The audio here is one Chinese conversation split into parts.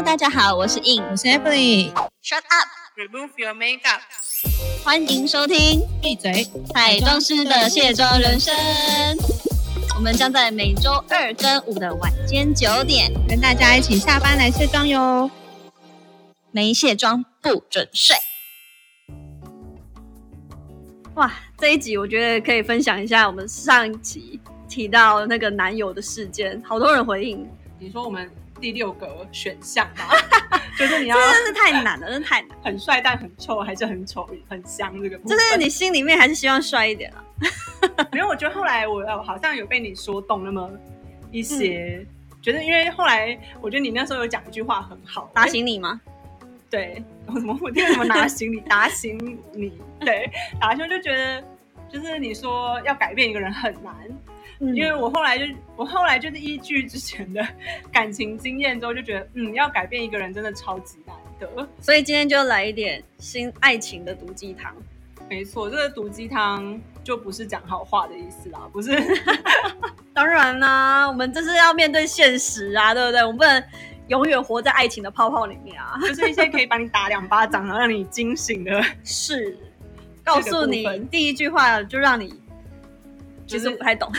Hello，大家好，我是 In，我是 Emily。Shut up，Remove your makeup。欢迎收听闭嘴！彩妆师的卸妆人生。我们将在每周二跟五的晚间九点，跟大家一起下班来卸妆哟。没卸妆不准睡。哇，这一集我觉得可以分享一下我们上一集提到那个男友的事件，好多人回应，你说我们第六个选项吧？就是你要真的是太难了，真的太难。很帅但很臭，还是很丑很香这个部分。就是你心里面还是希望帅一点啊。因为我觉得后来我呃好像有被你说动那么一些，觉得因为后来我觉得你那时候有讲一句话很好，打醒你吗？对，我怎么我听什么拿行李打醒你？对，打醒就觉得就是你说要改变一个人很难，嗯因为我后来就我后来就是依据之前的 感情经验之后，就觉得嗯，要改变一个人真的超级难得。所以今天就来一点新爱情的毒鸡汤。没错，这个毒鸡汤就不是讲好话的意思啦，不是 当然啦、我们这是要面对现实啊，对不对？我们不能永远活在爱情的泡泡里面啊。就是一些可以把你打两巴掌，然后让你惊醒的。是，告诉你第一句话就让你其就是实不太懂。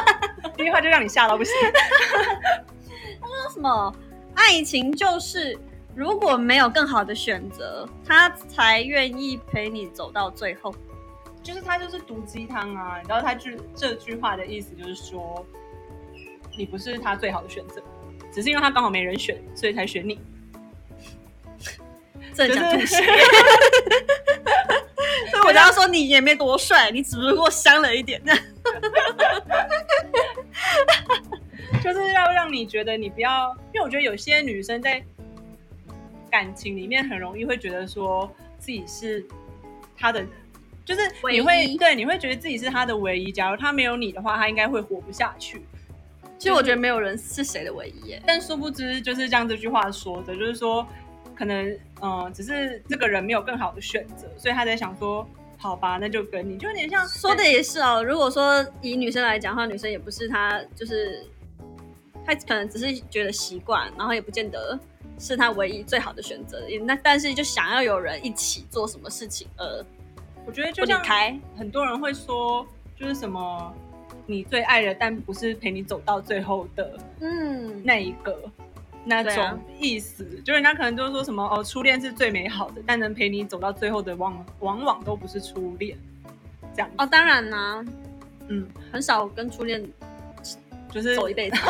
第一句话就让你吓到不行。他说什么？爱情就是如果没有更好的选择，他才愿意陪你走到最后。就是他就是毒鸡汤啊，然后他句这句话的意思就是说，你不是他最好的选择，只是因为他刚好没人选，所以才选你。这讲吐就 我就要说你也没多帅，你只不过香了一点。就是要让你觉得你不要，因为我觉得有些女生在感情里面很容易会觉得说自己是他的，就是你会对你会觉得自己是他的唯一。假如他没有你的话，他应该会活不下去。其实我觉得没有人是谁的唯一耶。但殊不知就是像这句话说的，就是说可能嗯、呃只是这个人没有更好的选择，所以他在想说，好吧，那就跟你，就有点像说的也是哦，如果说以女生来讲的话，女生也不是她就是，她可能只是觉得习惯，然后也不见得是她唯一最好的选择。也那但是就想要有人一起做什么事情，呃，我觉得不就开。很多人会说，就是什么你最爱的，但不是陪你走到最后的嗯，那一个。那种意思，就人家可能就是说什么哦，初恋是最美好的，但能陪你走到最后的往往往都不是初恋，这样哦，当然啦、嗯，很少跟初恋就是走一辈子。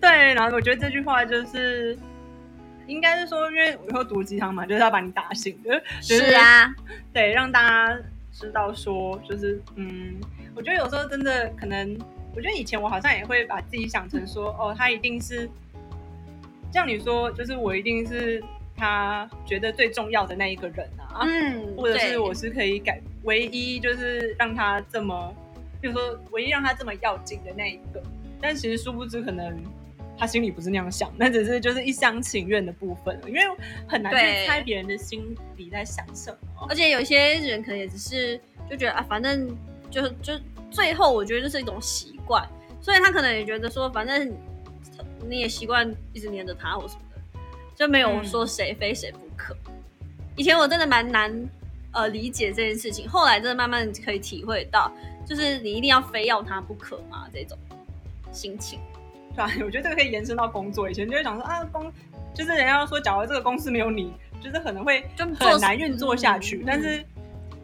对，然后我觉得这句话就是，应该是说，因为我以后毒鸡汤嘛，就是要把你打醒的，就是是啊，对，让大家知道说，就是嗯，我觉得有时候真的可能，我觉得以前我好像也会把自己想成说，哦，他一定是像你说，就是我一定是他觉得最重要的那一个人啊，嗯，或者是我是可以改唯一就是让他这么，比如说唯一让他这么要紧的那一个，但其实殊不知可能他心里不是那样想，那只是就是一厢情愿的部分，因为很难去猜别人的心里在想什么。而且有些人可能也只是就觉得啊，反正就就最后我觉得就是一种习惯，所以他可能也觉得说，反正你也习惯一直黏着他或什么的，就没有嗯说谁非谁不可。以前我真的蛮难呃理解这件事情，后来真的慢慢可以体会到，就是你一定要非要他不可嘛这种心情。对啊，我觉得这个可以延伸到工作。以前就会想说啊，工就是人家说，假如这个公司没有你，就是可能会就很难运作下去。嗯但是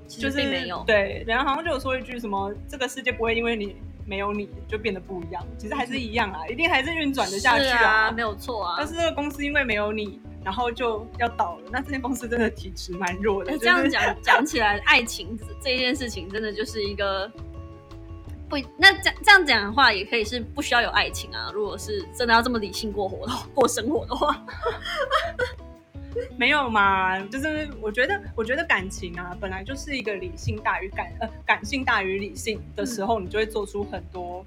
其就是实并没有，对，然后好像就有说一句什么，这个世界不会因为你没有你就变得不一样，其实还是一样啊，一定还是运转的下去是啊，没有错啊但。是这个公司因为没有你，然后就要倒了，那这间公司真的体质蛮弱的。哎、就是这样讲讲起来，爱情这一件事情真的就是一个不，那这样这样讲的话，也可以是不需要有爱情啊。如果是真的要这么理性过活的过生活的话，没有嘛，就是我觉得，我觉得感情啊，本来就是一个理性大于感呃感性大于理性的时候，你就会做出很多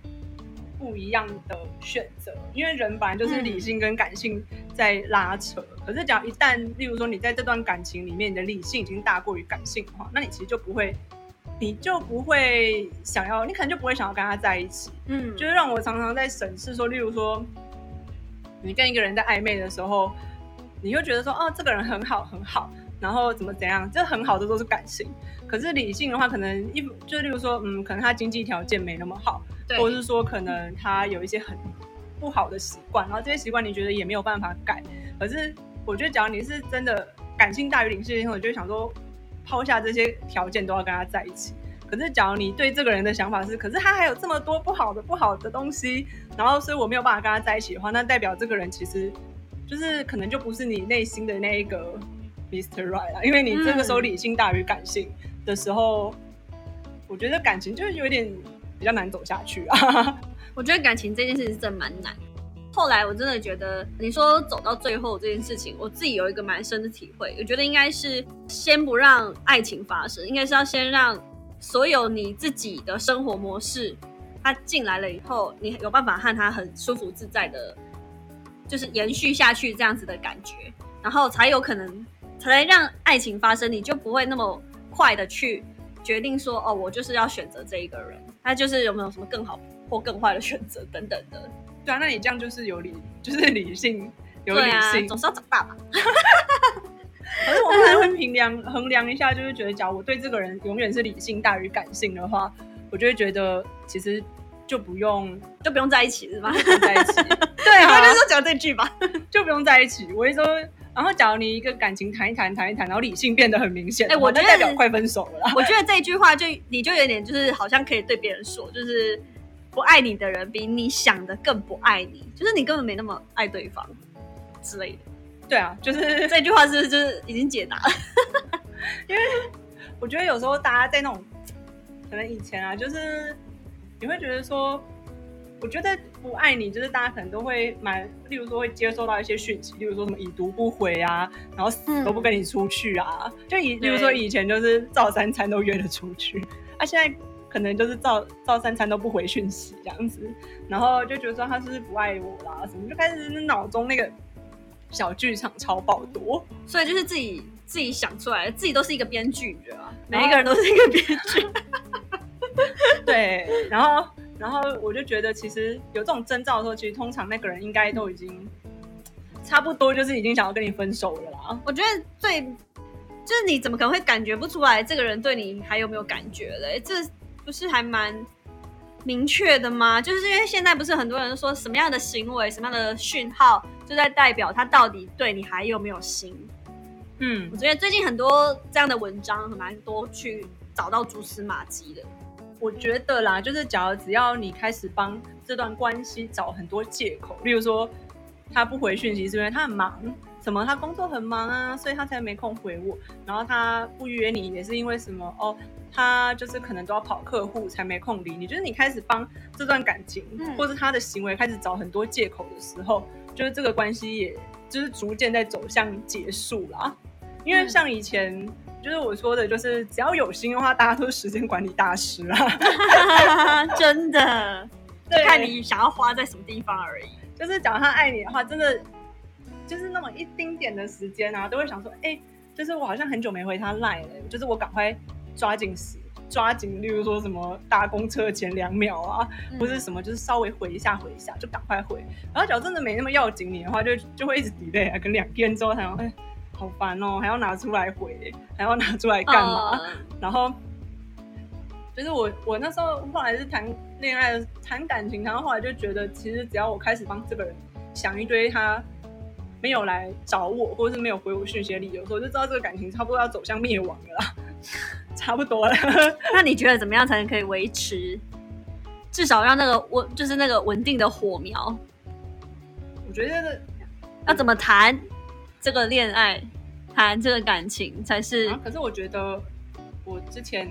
不一样的选择，因为人本来就是理性跟感性在拉扯。可是，假如一旦，例如说你在这段感情里面，你的理性已经大过于感性的话，那你其实就不会，你就不会想要，你可能就不会想要跟他在一起。嗯，就是让我常常在审视说，例如说，你跟一个人在暧昧的时候，你会觉得说，哦，这个人很好很好，然后怎么怎样，这很好的都是感性。可是理性的话，可能一就例如说，嗯，可能他经济条件没那么好，或者是说可能他有一些很不好的习惯，然后这些习惯你觉得也没有办法改。可是我觉得，假如你是真的感性大于理性，我就想说，抛下这些条件都要跟他在一起。可是，假如你对这个人的想法是，可是他还有这么多不好的不好的东西，然后所以我没有办法跟他在一起的话，那代表这个人其实就是可能就不是你内心的那一个 Mr. Right 啦，因为你这个时候理性大于感性的时候，我觉得感情就是有点比较难走下去啊。我觉得感情这件事情是真蛮难。后来我真的觉得，你说走到最后这件事情，我自己有一个蛮深的体会。我觉得应该是先不让爱情发生，应该是要先让所有你自己的生活模式，他进来了以后，你有办法和他很舒服自在的，就是延续下去这样子的感觉，然后才有可能才能让爱情发生，你就不会那么快的去决定说，哦，我就是要选择这一个人，他就是有没有什么更好或更坏的选择等等的。对啊，那你这样就是有理，就是理性，有理性。总是要长大吧。可是我可能会衡量衡量一下，就是觉得，假如我对这个人永远是理性大于感性的话，我就会觉得其实就不用就不用在一起是吗？不用在一起。对对啊，就是讲这句吧。就不用在一起。我一说，然后假如你一个感情谈一谈谈一谈，然后理性变得很明显哎我觉得代表快分手了啦。我觉得这一句话就你就有点就是好像可以对别人说，就是不爱你的人比你想的更不爱你，就是你根本没那么爱对方之类的。对啊，就是 这句话是不是就是已经解答了？因为我觉得有时候大家在那种可能以前啊，就是你会觉得说，我觉得不爱你，就是大家可能都会蛮，例如说会接收到一些讯息，例如说什么已读不回啊，然后死都不跟你出去啊，就以例如说以前就是照三餐都约得出去，啊，现在可能就是照照三餐都不回讯息这样子，然后就觉得说他是不是不爱我啦，什么就开始脑中那个小剧场超爆多。所以就是自己自己想出来的，自己都是一个编剧，你知道吗？每一个人都是一个编剧。对，然后然后我就觉得，其实有这种征兆的时候，其实通常那个人应该都已经差不多，就是已经想要跟你分手了啦。我觉得最就是你怎么可能会感觉不出来这个人对你还有没有感觉嘞？这不是还蛮明确的吗？就是因为现在不是很多人说什么样的行为、什么样的讯号，就在代表他到底对你还有没有心。嗯我，觉得最近很多这样的文章，很蛮多去找到蛛丝马迹的。我觉得啦，就是假如只要你开始帮这段关系找很多借口，例如说他不回讯息是因为他很忙，什么他工作很忙啊，所以他才没空回我。然后他不约你也是因为什么哦，他就是可能都要跑客户才没空理你。就是你开始帮这段感情、嗯或是他的行为开始找很多借口的时候，就是这个关系也就是逐渐在走向结束啦。因为嗯像以前。就是我说的，就是只要有心的话，大家都是时间管理大师啦。真的，就看你想要花在什么地方而已。就是假如他爱你的话，真的就是那么一丁点的时间啊，都会想说，哎、就是我好像很久没回他赖了，就是我赶快抓紧时抓紧，例如说什么搭公车前两秒啊，嗯或者什么，就是稍微回一下回一下，就赶快回。然后假如真的没那么要紧你的话，就就会一直 delay 啊，可能两天之后才说，哎、好烦哦，还要拿出来回，还要拿出来干嘛？呃 然后就是我我那时候后来是谈恋爱谈感情，然后后来就觉得，其实只要我开始帮这个人想一堆他没有来找我，或者是没有回我讯息的理由我就知道这个感情差不多要走向灭亡了啦，差不多了。那你觉得怎么样才能可以维持，至少让那个稳，就是那个稳定的火苗？我觉得要怎么谈这个恋爱，谈这个感情才是啊，可是我觉得我之前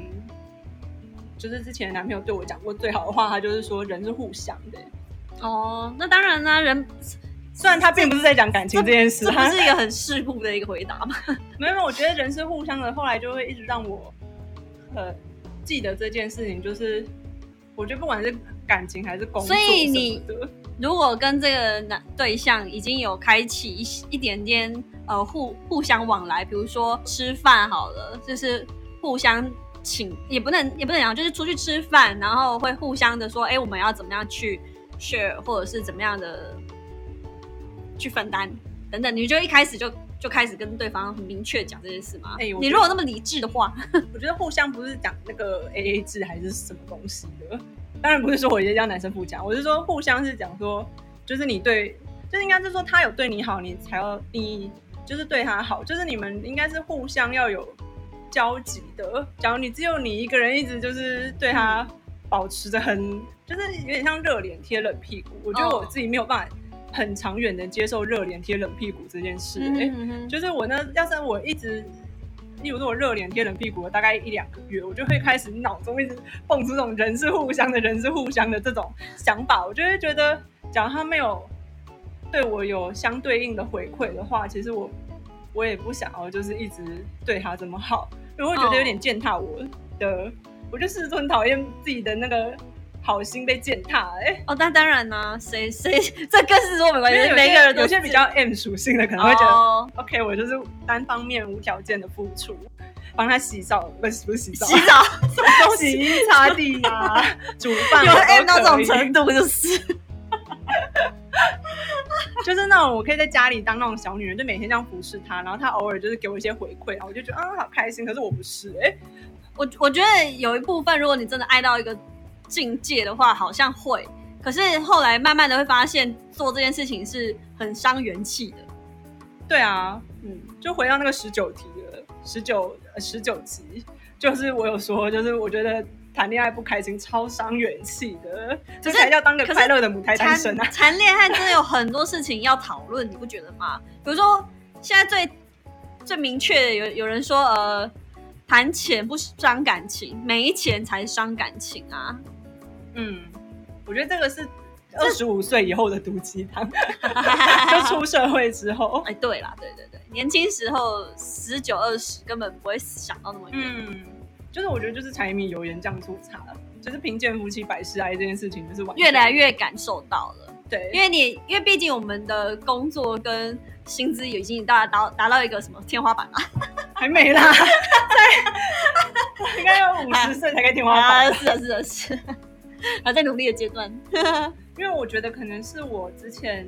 就是之前男朋友对我讲过最好的话，他就是说人是互相的。哦。那当然啦，人虽然他并不是在讲感情这件事，这 不他是一个很世故的一个回答吗？没有，没有，我觉得人是互相的。后来就会一直让我呃记得这件事情，就是我觉得不管是感情还是工作所以你的如果跟这个男对象已经有开启一一点点呃互互相往来，比如说吃饭好了，就是互相请，也不能也不能讲，就是出去吃饭，然后会互相的说，哎，我们要怎么样去 share，或者是怎么样的去分担等等，你就一开始就就开始跟对方很明确讲这件事吗？哎我觉得你如果那么理智的话，我觉得互相不是讲那个 A A 制还是什么东西的，当然不是说我一定要男生付钱，我是说互相是讲说，就是你对，就是应该是说他有对你好，你才要你就是对他好，就是你们应该是互相要有交集的。假如你只有你一个人一直就是对他保持着很，就是有点像热脸贴冷屁股，我觉得我哦自己没有办法很长远的接受热脸贴冷屁股这件事、哎就是我呢，要是我一直，例如说我热脸贴冷屁股了大概一两个月，我就会开始脑中一直蹦出这种人是互相的，人是互相的这种想法，我就会觉得，假如他没有对我有相对应的回馈的话，其实我我也不想要就是一直对他这么好，因为我会觉得有点践踏我的，我就是很讨厌自己的那个好心被践踏、哎。哦，那当然啦、谁 谁这更是说没关系，每个人有些比较 M 属性的可能会觉得、哦 OK，我就是单方面无条件的付出，帮他洗澡，不是不是洗澡，洗澡 洗衣、擦地啊，煮饭，有 M 到这种程度就是。就是那种我可以在家里当那种小女人，就每天这样服侍他，然后他偶尔就是给我一些回馈，然后我就觉得啊好开心。可是我不是哎、我我觉得有一部分，如果你真的爱到一个境界的话，好像会。可是后来慢慢的会发现，做这件事情是很伤元气的。对啊，嗯，就回到那个十九题了，十九十九集，就是我有说，就是我觉得谈恋爱不开心超伤元气的，这是才叫当个快乐的母胎单谈身啊。谈恋爱真的有很多事情要讨论，你不觉得吗？比如说现在最最明确的有有人说，呃，谈钱不伤感情，没钱才伤感情啊。嗯，我觉得这个是二十五岁以后的毒鸡汤，就出社会之后。哎，对啦，对对对，年轻时候十九二十根本不会想到那么远。嗯，就是我觉得就是柴米油盐酱醋茶，就是贫贱夫妻百事哀这件事情，就是完越来越感受到了，对，因为你因为毕竟我们的工作跟薪资已经达达达到一个什么天花板了 还没啦，对应该要五十岁才可以天花板 啊！是的，是的，是的，还在努力的阶段。因为我觉得可能是我之前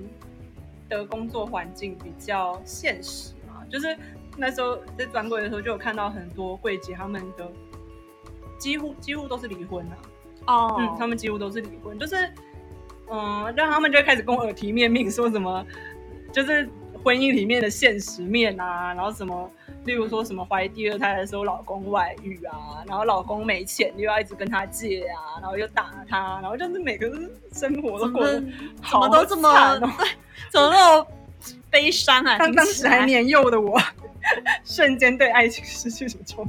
的工作环境比较现实嘛，就是那时候在专柜的时候就有看到很多柜姐他们的几乎几乎都是离婚啊，哦嗯，他们几乎都是离婚，就是嗯，让他们就会开始跟我耳提面命说什么，就是婚姻里面的现实面啊，然后什么。例如说什么怀第二胎的时候，老公外遇啊，然后老公没钱又要一直跟他借啊，然后又打他，然后就是每个人生活都过得怎好么都这么 怎么那么悲伤啊？当时还年幼的我，瞬间对爱情失去什么憧憬。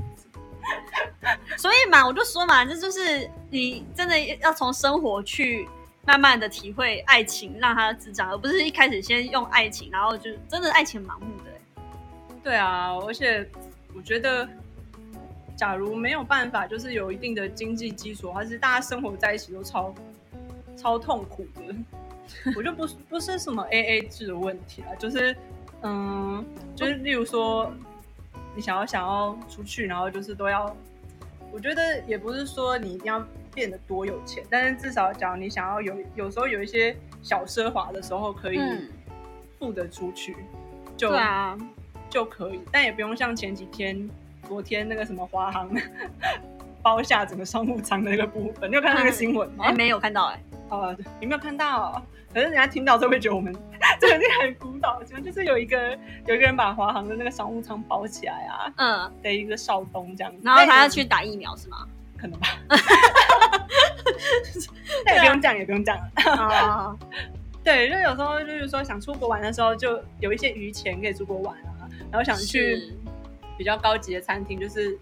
所以嘛，我就说嘛，这就是你真的要从生活去慢慢的体会爱情，让它滋长，而不是一开始先用爱情，然后就真的爱情盲目的、对啊，而且我觉得，假如没有办法，就是有一定的经济基础，还是大家生活在一起都超超痛苦的。我就不不是什么 A A 制的问题啊，就是嗯，就是例如说，你想要想要出去，然后就是都要，我觉得也不是说你一定要变得多有钱，但是至少假如你想要有有时候有一些小奢华的时候，可以嗯付得出去，就对啊，就可以，但也不用像前几天、昨天那个什么华航 包下整个商务舱的那个部分，你有看到那个新闻吗哎、？没有看到哎、哦，你没有看到？可是人家听到就会觉得我们 这个很古早，就是有一个有一个人把华航的那个商务舱包起来啊，嗯，的一个少东这样子，然后他要去打疫苗是吗？可能吧，但也不用讲，也不用讲。啊，对，就有时候就是说想出国玩的时候，就有一些余钱可以出国玩啊，然后想去比较高级的餐厅，就是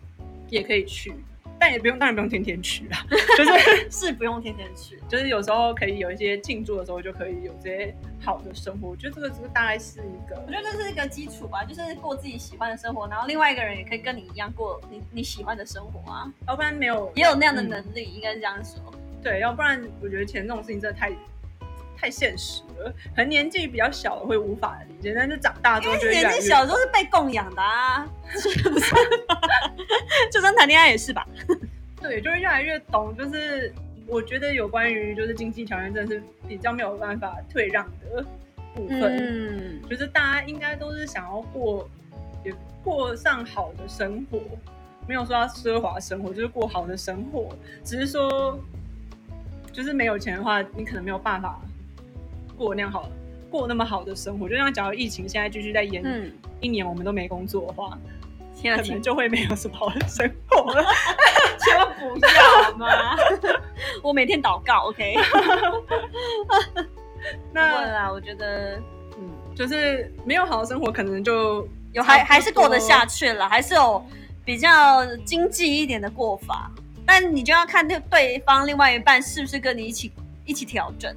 也可以去，但也不用，当然不用天天去啦，就是是不用天天去，就是有时候可以有一些庆祝的时候，就可以有这些好的生活。我觉得这个这个大概是一个我觉得这是一个基础吧，就是过自己喜欢的生活，然后另外一个人也可以跟你一样过你你喜欢的生活啊，要不然没有也有那样的嗯。能力，应该是这样说。对，要不然我觉得钱这种事情真的太太现实了，可能年纪比较小的会无法理解，但是长大之后就会越年来越纪小时候是被供养的啊，是不是？就算谈恋爱也是吧？对，就是越来越懂，就是我觉得有关于就是经济条件真的是比较没有办法退让的部分。嗯，就是大家应该都是想要过，也过上好的生活，没有说要奢华生活，就是过好的生活。只是说，就是没有钱的话，你可能没有办法过那样好，过那么好的生活。就像假如疫情现在继续在延嗯，一年，我们都没工作的话，天啊，请可能就会没有什么好的生活了。千万不要好吗？我每天祷告，OK。不那会啦，我觉得嗯，就是没有好的生活，可能就有还还是过得下去。去了，还是有比较经济一点的过法。但你就要看对对方另外一半是不是跟你一起一起调整，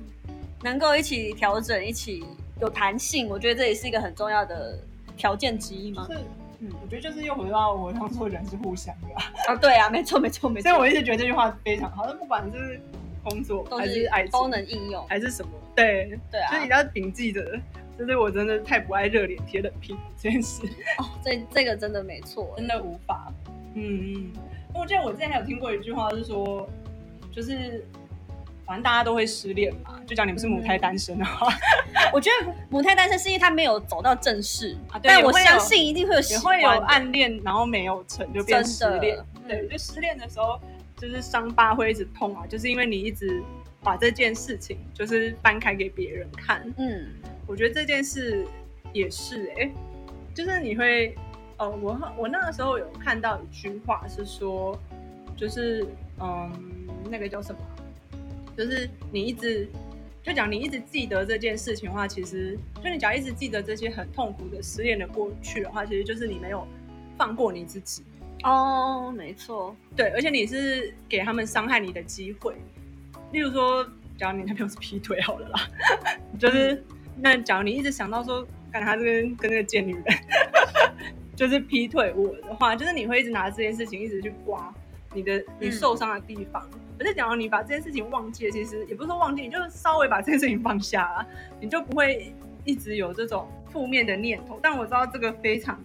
能够一起调整，一起有弹性。我觉得这也是一个很重要的条件之一嘛。是，嗯，我觉得就是又回到我当初人是互相的啊。啊，对啊，没错，没错，没错。所以我一直觉得这句话非常好，那不管是工作都还是爱情，都能应用。还是什么，对，对啊所以你要谨记着，就是我真的太不爱热脸贴冷屁股这件事，哦，这这个真的没错。真的无法。嗯嗯，我记得我之前还有听过一句话，是说，就是反正大家都会失恋嘛，就讲你们是母胎单身的话，我觉得母胎单身是因为他没有走到正式，啊对但我相信一定会有喜也会有欢的暗恋，然后没有成就变失真的恋。嗯对，就失恋的时候，就是伤疤会一直痛啊，就是因为你一直把这件事情就是搬开给别人看。嗯我觉得这件事也是哎、就是你会，呃，我我那个时候有看到一句话是说，就是嗯，那个叫什么啊？就是你一直就讲你一直记得这件事情的话，其实就你只要一直记得这些很痛苦的失恋的过去的话，其实就是你没有放过你自己。哦，没错，对，而且你是给他们伤害你的机会。例如说，假如你男朋友是劈腿好了啦，就是那假如你一直想到说，看他这边跟那个贱女人 就是劈腿我的话，就是你会一直拿这件事情一直去刮你的你受伤的地方。可是假如你把这件事情忘记了，其实也不是说忘记，你就稍微把这件事情放下啊，你就不会一直有这种负面的念头。但我知道这个非常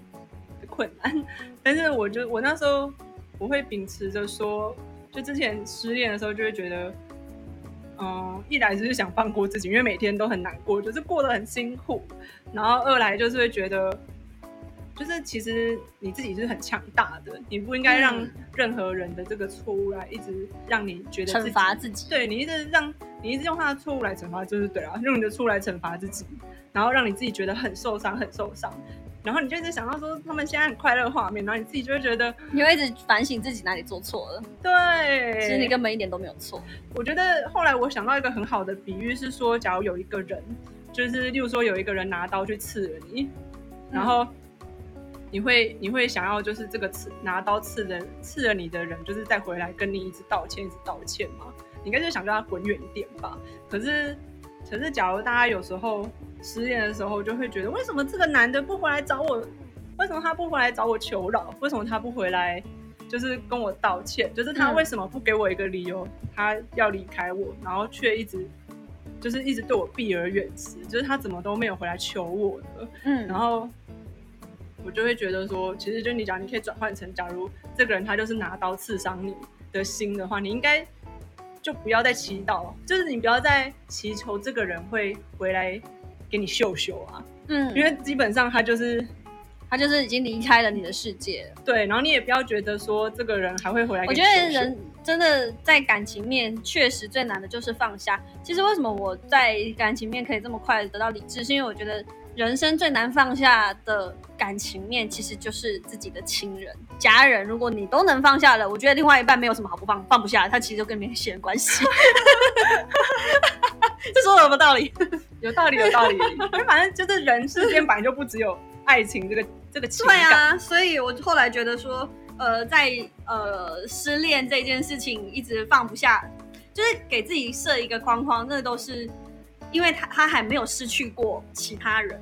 的困难，但是我就我那时候我会秉持着说，就之前失恋的时候就会觉得，嗯，一来就是想放过自己，因为每天都很难过，就是过得很辛苦；然后二来就是会觉得，就是其实你自己是很强大的，你不应该让嗯任何人的这个错误来一直让你觉得自惩罚自己。对你一直让你一直用他的错误来惩罚，就是对啊，用你的错误来惩罚自己，然后让你自己觉得很受伤，很受伤。然后你就一直想到说他们现在很快乐的画面，然后你自己就会觉得，你会一直反省自己哪里做错了，对，其实你根本一点都没有错。我觉得后来我想到一个很好的比喻是说，假如有一个人，就是例如说有一个人拿刀去刺了你，然后你会你会想要就是这个刺拿刀刺人刺了你的人，就是再回来跟你一直道歉，一直道歉吗？你应该就想叫他滚远一点吧。可是可是假如大家有时候失恋的时候，就会觉得为什么这个男的不回来找我？为什么他不回来找我求饶？为什么他不回来？就是跟我道歉，就是他嗯为什么不给我一个理由，他要离开我，然后却一直就是一直对我避而远之，就是他怎么都没有回来求我的，嗯，然后我就会觉得说，其实就你讲，你可以转换成，假如这个人他就是拿刀刺伤你的心的话，你应该就不要再祈祷，就是你不要再祈求这个人会回来给你秀秀啊，嗯，因为基本上他就是他就是已经离开了你的世界了。对，然后你也不要觉得说这个人还会回来我觉给你秀秀。得人真的在感情面确实最难的就是放下。其实为什么我在感情面可以这么快得到理智，是因为我觉得人生最难放下的感情面其实就是自己的亲人、家人。如果你都能放下了，我觉得另外一半没有什么好不放放不下，他其实就跟你没血缘关系。这说的有没有道理？有道理，有道理。反正就是人世间本来就不只有爱情这个这个情对感。啊，所以我后来觉得说，呃，在呃失恋这件事情一直放不下，就是给自己设一个框框，那都是因为他他还没有失去过其他人，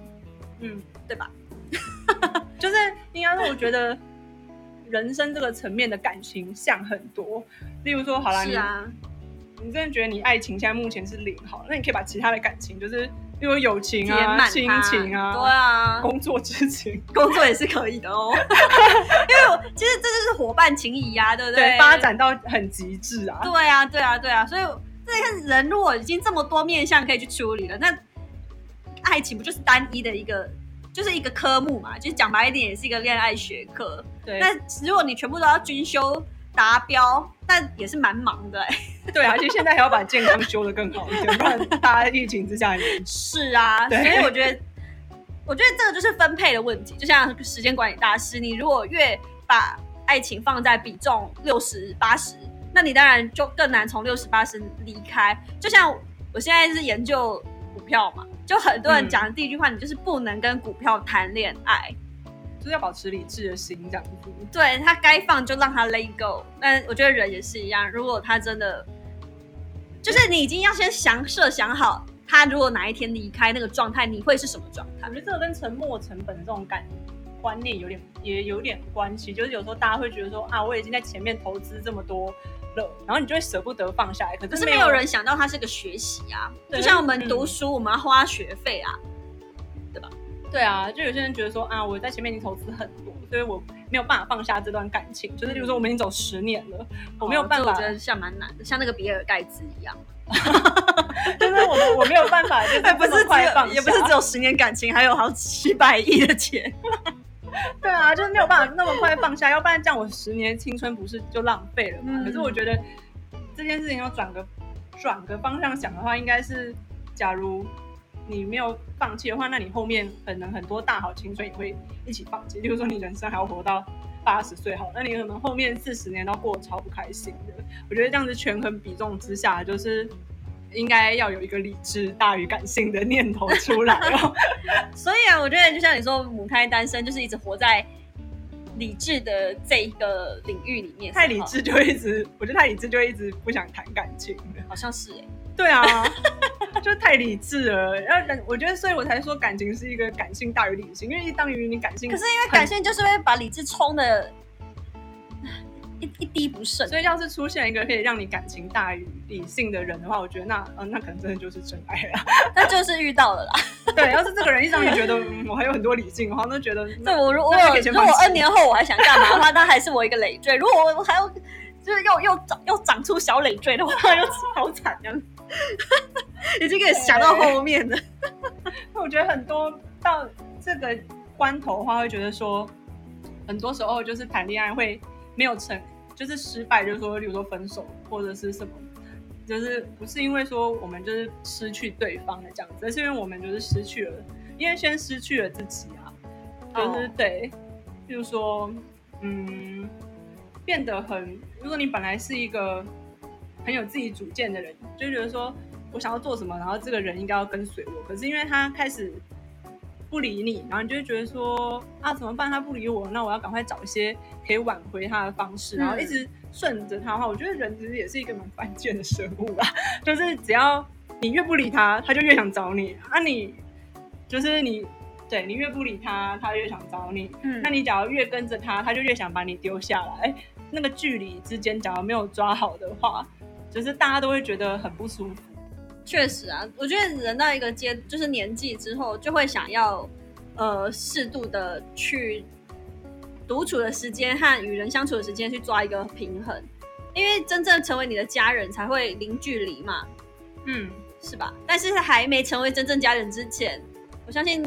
嗯，对吧？就是应该说，我觉得人生这个层面的感情像很多。例如说，好了，是啊，你你真的觉得你爱情现在目前是零好，那你可以把其他的感情，就是例如友情啊、亲情啊、对啊，工作之情，工作也是可以的哦，因为我其实这就是伙伴情谊呀、对不对，发展到很极致啊。对啊，对啊，对啊，所以这看人如果已经这么多面向可以去处理了，那爱情不就是单一的一个，就是一个科目嘛？就是讲白一点，也是一个恋爱学科。对，那如果你全部都要均修达标，那也是蛮忙的、欸。对啊，而且现在还要把健康修得更好一点，不然大家疫情之下也是啊，所以我觉得，我觉得这个就是分配的问题。就像时间管理大师，你如果越把爱情放在比重六十八十，那你当然就更难从六十八十离开。就像我现在是研究股票嘛，就很多人嗯讲的第一句话，你就是不能跟股票谈恋爱。就是要保持理智的心这样子。对他该放就让他 let go。但我觉得人也是一样，如果他真的，就是你已经要先想设想好，他如果哪一天离开那个状态，你会是什么状态我？觉得这个跟沉没成本这种感观念有点也有点关系，就是有时候大家会觉得说啊，我已经在前面投资这么多了，然后你就会舍不得放下来，可是没可是没有人想到它是个学习啊，就像我们嗯读书，我们要花学费啊。对吧？对啊，就有些人觉得说啊，我在前面已经投资很多，所以我没有办法放下这段感情。就是比如说我们已经走十年了，我没有办法我觉，得像蛮难的，像那个比尔盖茨一样，就是我我没有办法，就是这么快放下，也不是只有十年感情，还有好几百亿的钱。对啊，就是没有办法那么快放下，要不然这样我十年青春不是就浪费了嘛？可是我觉得这件事情要转个转个方向想的话，应该是假如你没有放弃的话，那你后面可能很多大好青春也会一起放弃。例如说你人生还要活到八十岁好，那你可能后面四十年都过得超不开心的。我觉得这样子权衡比重之下，就是。应该要有一个理智大于感性的念头出来哦。所以啊，我觉得就像你说，母胎单身就是一直活在理智的这一个领域里面，太理智就会一直，我觉得太理智就会一直不想谈感情了。好像是哎、对啊，就太理智了。然后感，我觉得，所以我才说感情是一个感性大于理性，因为一当于你感性，可是因为感性就是会把理智冲的一一滴不剩。所以要是出现一个可以让你感情大于理性的人的话，我觉得那，嗯、那可能真的就是真爱了。那就是遇到了啦。对，要是这个人一让你觉得、嗯、我还有很多理性的话，那觉得对我如果如果 N 年后我还想干嘛的话，那还是我一个累赘。如果我我还要就是又又长又长出小累赘的话，又好惨这样。已经可以想到后面了。我觉得很多到这个关头的话，会觉得说，很多时候就是谈恋爱会没有成，就是失败，就是说，比如说分手或者是什么，就是不是因为说我们就是失去对方的这样子，而是因为我们就是失去了，因为先失去了自己啊，就是、哦对，比如说，嗯，变得很，如果你本来是一个很有自己主见的人，就觉得说我想要做什么，然后这个人应该要跟随我。可是因为他开始不理你，然后你就会觉得说啊怎么办？他不理我，那我要赶快找一些可以挽回他的方式，嗯然后一直顺着他的话，我觉得人其实也是一个蛮犯贱的生物啦。就是只要你越不理他，他就越想找你啊你就是你。对你越不理他，他越想找你。嗯那你假如越跟着他，他就越想把你丢下来。那个距离之间，假如没有抓好的话，就是大家都会觉得很不舒服。确实啊，我觉得人到一个阶就是年纪之后，就会想要呃适度的去独处的时间和与人相处的时间去抓一个平衡，因为真正成为你的家人才会零距离嘛，嗯，是吧？但是还没成为真正家人之前，我相信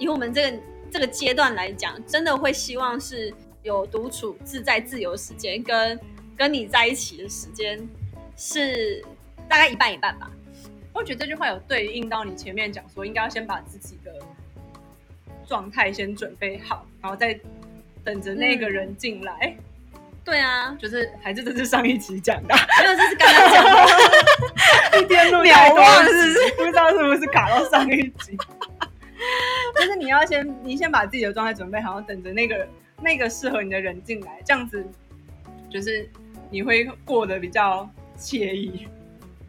以我们这个这个阶段来讲，真的会希望是有独处、自在、自由时间，跟跟你在一起的时间是大概一半一半吧。我觉得这句话有对应到你前面讲说，应该要先把自己的状态先准备好，然后再等着那个人进来。对啊，就是还是这是上一集讲的，没有这是刚刚讲的，一天录太多了，是不是？不知道是不是卡到上一集。就是你要先，你先把自己的状态准备好，然后等着那个那个适合你的人进来，这样子就是你会过得比较惬意。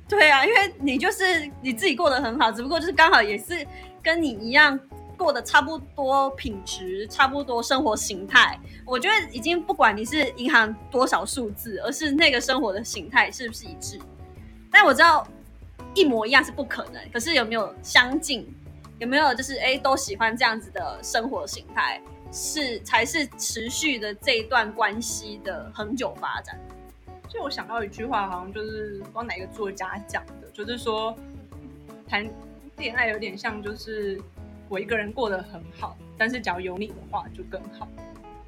对啊，因为你就是你自己过得很好，只不过就是刚好也是跟你一样过得差不多品质、差不多生活形态。我觉得已经不管你是银行多少数字，而是那个生活的形态是不是一致。但我知道一模一样是不可能，可是有没有相近？有没有就是哎都喜欢这样子的生活形态，是才是持续的这一段关系的恒久发展。就我想到一句话，好像就是不知道哪个作家讲的，就是说谈恋爱有点像就是我一个人过得很好，但是只要有你的话就更好，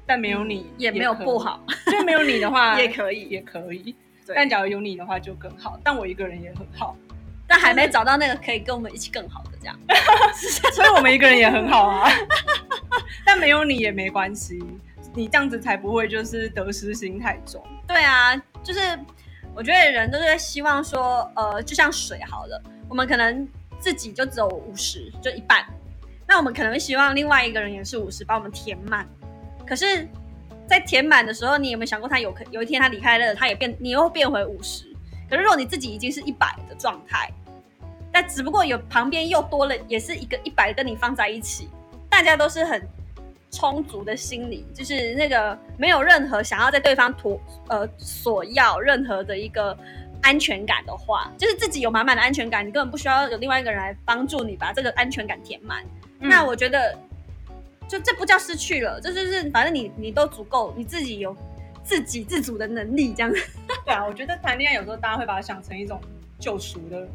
但没有你嗯也没有不，好，就没有你的话 也可以也可以。但假如有你的话就更好，但我一个人也很好，但还没找到那个可以跟我们一起更好的这样。所以我们一个人也很好啊。但没有你也没关系，你这样子才不会就是得失心太重。对啊，就是我觉得人都是希望说，呃，就像水好了，我们可能自己就只有五十，就一半，那我们可能会希望另外一个人也是五十，把我们填满。可是，在填满的时候，你有没有想过，他有可有一天他离开了，他也变，你又变回五十。可是如果你自己已经是一百的状态，但只不过有旁边又多了，也是一个一百跟你放在一起，大家都是很充足的心理，就是那个没有任何想要在对方图呃索要任何的一个安全感的话，就是自己有满满的安全感，你根本不需要有另外一个人来帮助你把这个安全感填满。那我觉得，就这不叫失去了，这就是反正你你都足够，你自己有自给自足的能力，这样子。对啊，我觉得谈恋爱有时候大家会把它想成一种救赎的，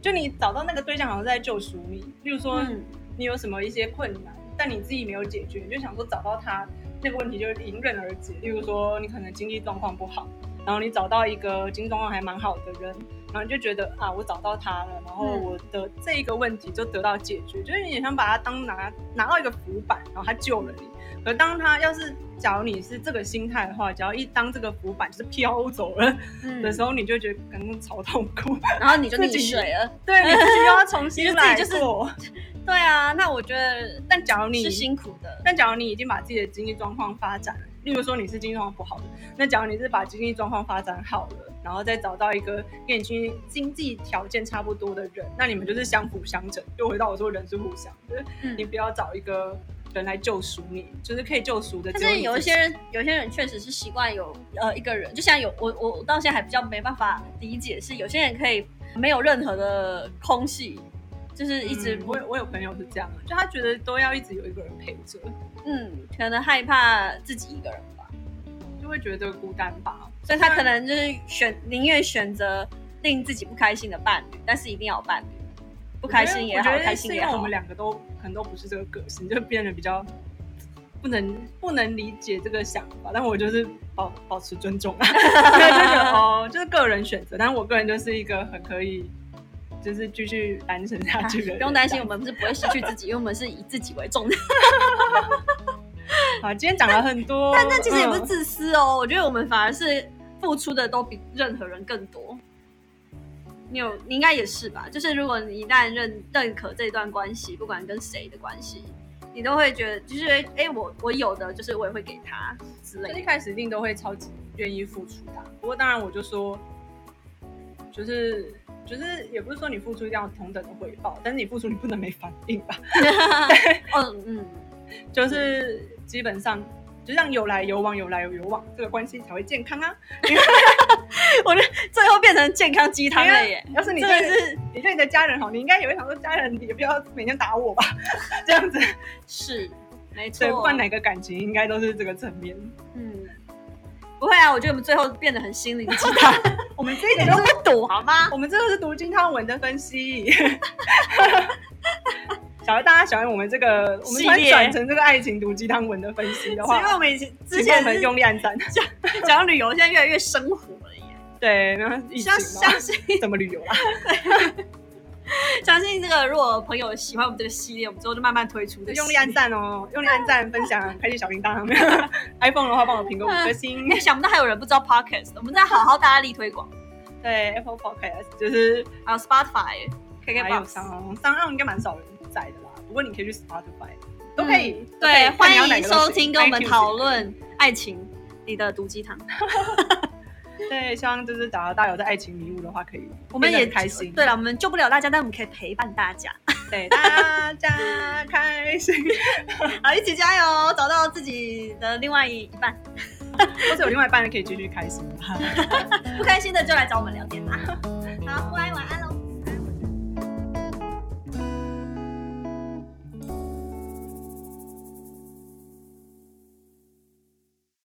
就你找到那个对象好像在救赎你。例如说，嗯你有什么一些困难，但你自己没有解决，你就想说找到他那个问题就迎刃而解。例如说，你可能经济状况不好，然后你找到一个经济状况还蛮好的人，然后就觉得啊，我找到他了，然后嗯我的这一个问题就得到解决，就是有点像把他当拿拿到一个浮板，然后他救了你。可当他要是假如你是这个心态的话，只要一当这个浮板就是飘走了嗯的时候，你就觉得感觉超痛苦，然后你就溺水了。对你自己又要重新 来就自己就是过。对啊，那我觉得但假如你是辛苦的。但假如你已经把自己的经济状况发展了，例如说你是经济状况不好的，那假如你是把经济状况发展好了，然后再找到一个跟你经济经济条件差不多的人，那你们就是相辅相成。就回到我说人是互相的，嗯你不要找一个人来救赎你，就是可以救赎的。但是有一些人，有些人确实是习惯有呃一个人，就像有我我我到现在还比较没办法理解，是有些人可以没有任何的空隙，就是一直嗯。我有我有朋友是这样的，就他觉得都要一直有一个人陪着，嗯，可能害怕自己一个人吧，就会觉得孤单吧。所以他可能就是选宁愿选择令自己不开心的伴侣，但是一定要有伴侣，不开心也好开心也好因为我们，两个都可能都不是这个个性，就变得比较不能不能理解这个想法，但我就是保保持尊重啊，对 就觉得哦，就是个人选择，但是我个人就是一个很可以就是继续单身下去的人，不用担心，我们是不会失去自己，因为我们是以自己为重的。好，今天讲了很多，但那其实也不是嗯自私哦，我觉得我们反而是付出的都比任何人更多。你有，你应该也是吧？就是如果你一旦认认可这段关系，不管跟谁的关系，你都会觉得，就是哎、诶我我有的，就是我也会给他之类的。一开始一定都会超级愿意付出的啊。不过当然，我就说，就是就是也不是说你付出一定要同等的回报，但是你付出你不能没反应吧？嗯，嗯，就是基本上就像有来有往，有来有往，这个关系才会健康啊。我觉得最后变成健康鸡汤了耶。要是你真对的是你对你的家人好，你应该也会想说，家人也不要每天打我吧，这样子。是没错，对，不管哪个感情，应该都是这个层面。嗯，不会啊，我觉得我们最后变得很心灵鸡汤，我们这一一点点都都不赌好吗？我们这个是读金汤文的分析。假如大家喜欢我们这个，我们突然转成这个爱情毒鸡汤文的分析的话因为，我们以前之请帮我们前很用力按赞。讲讲旅游，现在越来越生活了耶。对，然后相相信怎么旅游啦？相信这个，如果朋友喜欢我们这个系列，我们之后就慢慢推出的。用力按！赞哦，用力按赞、分享、开启小铃铛。iPhone 的话，帮我评个五颗星。哎，想不到还有人不知道 Podcast，我们在好好大力推广。对，Apple Podcast 就是还有 Spotify、还有 KKBox，商商岸应该蛮少人在的啦，不过你可以去 Spotify 都可以。对，欢迎收听，跟我们讨论爱情，你的毒鸡汤。对，希望就是找到大家有在爱情迷雾的话，可以我们也开心。对了，我们救不了大家，但我们可以陪伴大家，对，大家开心。好，一起加油，找到自己的另外一半。或者有另外一半可以继续开心。不开心的就来找我们聊天吧。好，拜拜，晚安